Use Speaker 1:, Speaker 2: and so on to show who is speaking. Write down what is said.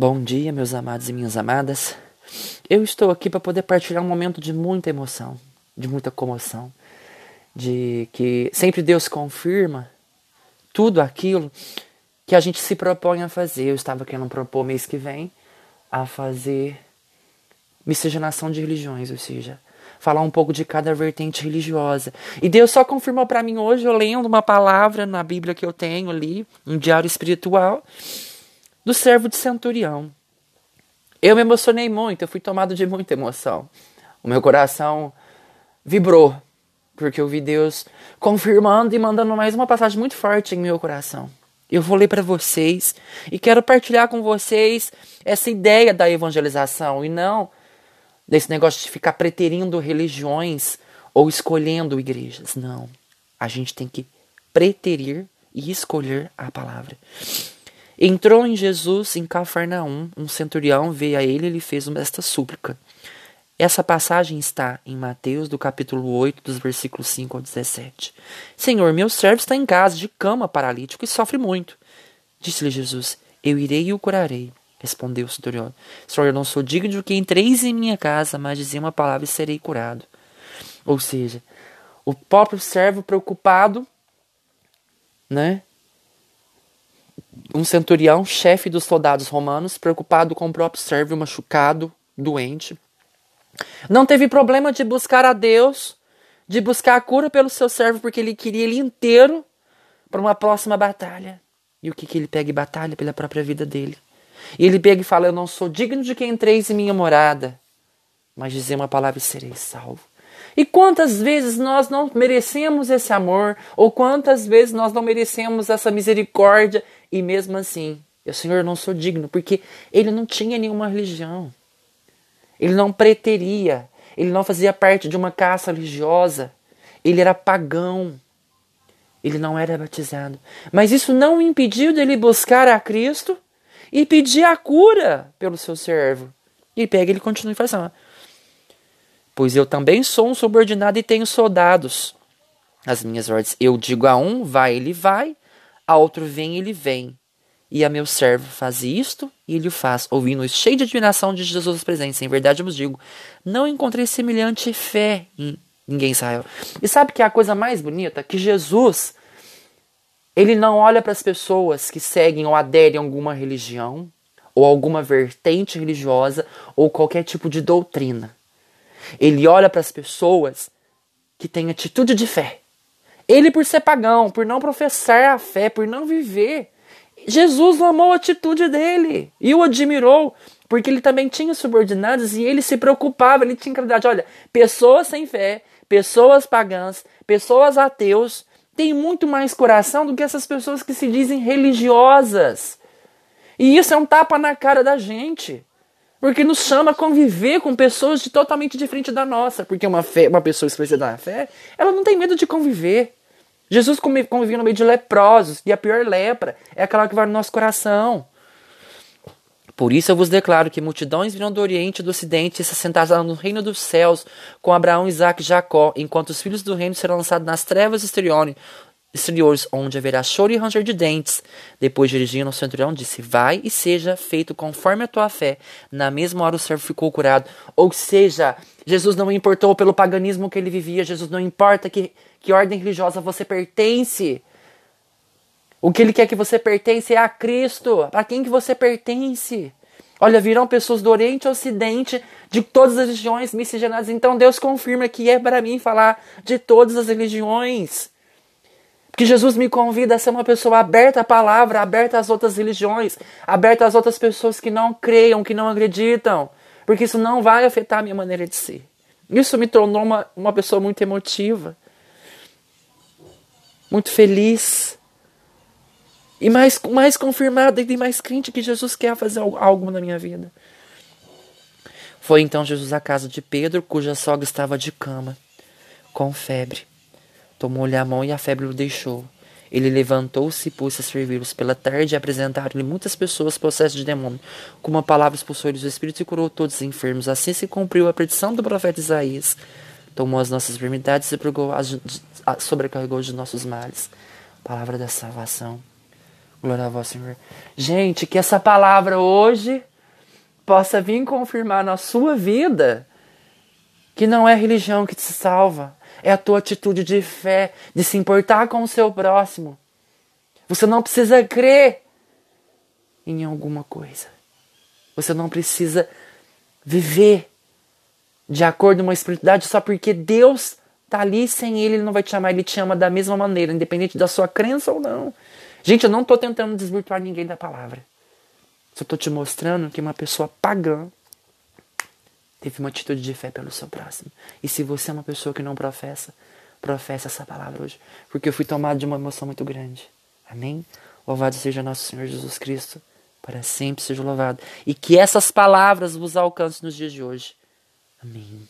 Speaker 1: Bom dia, meus amados e minhas amadas. Eu estou aqui para poder partilhar um momento de muita emoção, de muita comoção, de que sempre Deus confirma tudo aquilo que a gente se propõe a fazer. Eu estava querendo propor mês que vem a fazer miscigenação de religiões, ou seja, falar um pouco de cada vertente religiosa. E Deus só confirmou para mim hoje, eu lendo uma palavra na Bíblia que eu tenho ali, um diário espiritual, do servo de centurião. Eu me emocionei muito, eu fui tomado de muita emoção. O meu coração vibrou, porque eu vi Deus confirmando e mandando mais uma passagem muito forte em meu coração. Eu vou ler para vocês e quero partilhar com vocês essa ideia da evangelização e não desse negócio de ficar preterindo religiões ou escolhendo igrejas. Não. A gente tem que preterir e escolher a palavra. Entrou em Jesus em Cafarnaum, um centurião veio a ele e lhe fez esta súplica. Essa passagem está em Mateus, do capítulo 8, dos versículos 5 ao 17. Senhor, meu servo está em casa, de cama, paralítico, e sofre muito. Disse-lhe Jesus, eu irei e o curarei. Respondeu o centurião, Senhor, eu não sou digno de que entreis em minha casa, mas dizia uma palavra e serei curado. Ou seja, o próprio servo preocupado, né, um centurião, chefe dos soldados romanos, preocupado com o próprio servo machucado, doente. Não teve problema de buscar a Deus, de buscar a cura pelo seu servo, porque ele queria ele inteiro para uma próxima batalha. E o que, que ele pega em batalha? Pela própria vida dele. E ele pega e fala: Eu não sou digno de quem entreis em minha morada, mas dizer uma palavra e serei salvo. E quantas vezes nós não merecemos esse amor, ou quantas vezes nós não merecemos essa misericórdia, e mesmo assim, o Senhor não sou digno, porque ele não tinha nenhuma religião. Ele não preteria, ele não fazia parte de uma caça religiosa, ele era pagão. Ele não era batizado. Mas isso não o impediu dele buscar a Cristo e pedir a cura pelo seu servo. E pega ele continua e assim, Pois eu também sou um subordinado e tenho soldados. As minhas ordens. Eu digo a um, vai, ele vai. A outro, vem, ele vem. E a meu servo faz isto e ele o faz, ouvindo cheio de admiração de Jesus presente. Em verdade eu vos digo, não encontrei semelhante fé em ninguém Israel. E sabe que é a coisa mais bonita? Que Jesus, ele não olha para as pessoas que seguem ou aderem a alguma religião, ou alguma vertente religiosa, ou qualquer tipo de doutrina. Ele olha para as pessoas que têm atitude de fé. Ele, por ser pagão, por não professar a fé, por não viver, Jesus amou a atitude dele e o admirou, porque ele também tinha subordinados e ele se preocupava, ele tinha caridade. Olha, pessoas sem fé, pessoas pagãs, pessoas ateus, têm muito mais coração do que essas pessoas que se dizem religiosas. E isso é um tapa na cara da gente. Porque nos chama a conviver com pessoas de totalmente diferente da nossa. Porque uma, fé, uma pessoa esclarecida da fé, ela não tem medo de conviver. Jesus convivia no meio de leprosos, e a pior lepra é aquela que vai no nosso coração. Por isso eu vos declaro que multidões virão do Oriente e do Ocidente e se assentarão no reino dos céus com Abraão, Isaac e Jacó, enquanto os filhos do reino serão lançados nas trevas exteriores, exteriores, onde haverá choro e ranger de dentes. Depois dirigindo ao centurião, disse: Vai e seja feito conforme a tua fé. Na mesma hora o servo ficou curado. Ou seja, Jesus não importou pelo paganismo que ele vivia, Jesus não importa que, que ordem religiosa você pertence. O que ele quer que você pertence é a Cristo. Para quem que você pertence? Olha, virão pessoas do Oriente ao Ocidente, de todas as religiões miscigenadas. Então Deus confirma que é para mim falar de todas as religiões. Que Jesus me convida a ser uma pessoa aberta à palavra, aberta às outras religiões, aberta às outras pessoas que não creiam, que não acreditam, porque isso não vai afetar a minha maneira de ser. Isso me tornou uma, uma pessoa muito emotiva, muito feliz, e mais, mais confirmada e mais crente que Jesus quer fazer algo na minha vida. Foi então Jesus à casa de Pedro, cuja sogra estava de cama, com febre. Tomou-lhe a mão e a febre o deixou. Ele levantou-se e pôs-se a servi-los. Pela tarde apresentaram-lhe muitas pessoas possessas de demônio. Com uma palavra expulsou-lhes o espírito e curou todos os enfermos. Assim se cumpriu a predição do profeta Isaías. Tomou as nossas enfermidades e sobrecarregou de nossos males. Palavra da salvação. Glória a vós, Senhor. Gente, que essa palavra hoje possa vir confirmar na sua vida que não é religião que te salva, é a tua atitude de fé, de se importar com o seu próximo. Você não precisa crer em alguma coisa. Você não precisa viver de acordo com uma espiritualidade só porque Deus está ali sem ele, ele não vai te chamar, ele te ama da mesma maneira, independente da sua crença ou não. Gente, eu não estou tentando desvirtuar ninguém da palavra. Só estou te mostrando que uma pessoa pagã teve uma atitude de fé pelo seu próximo. E se você é uma pessoa que não professa, professa essa palavra hoje. Porque eu fui tomado de uma emoção muito grande. Amém? Louvado seja nosso Senhor Jesus Cristo. Para sempre seja louvado. E que essas palavras vos alcancem nos dias de hoje. Amém.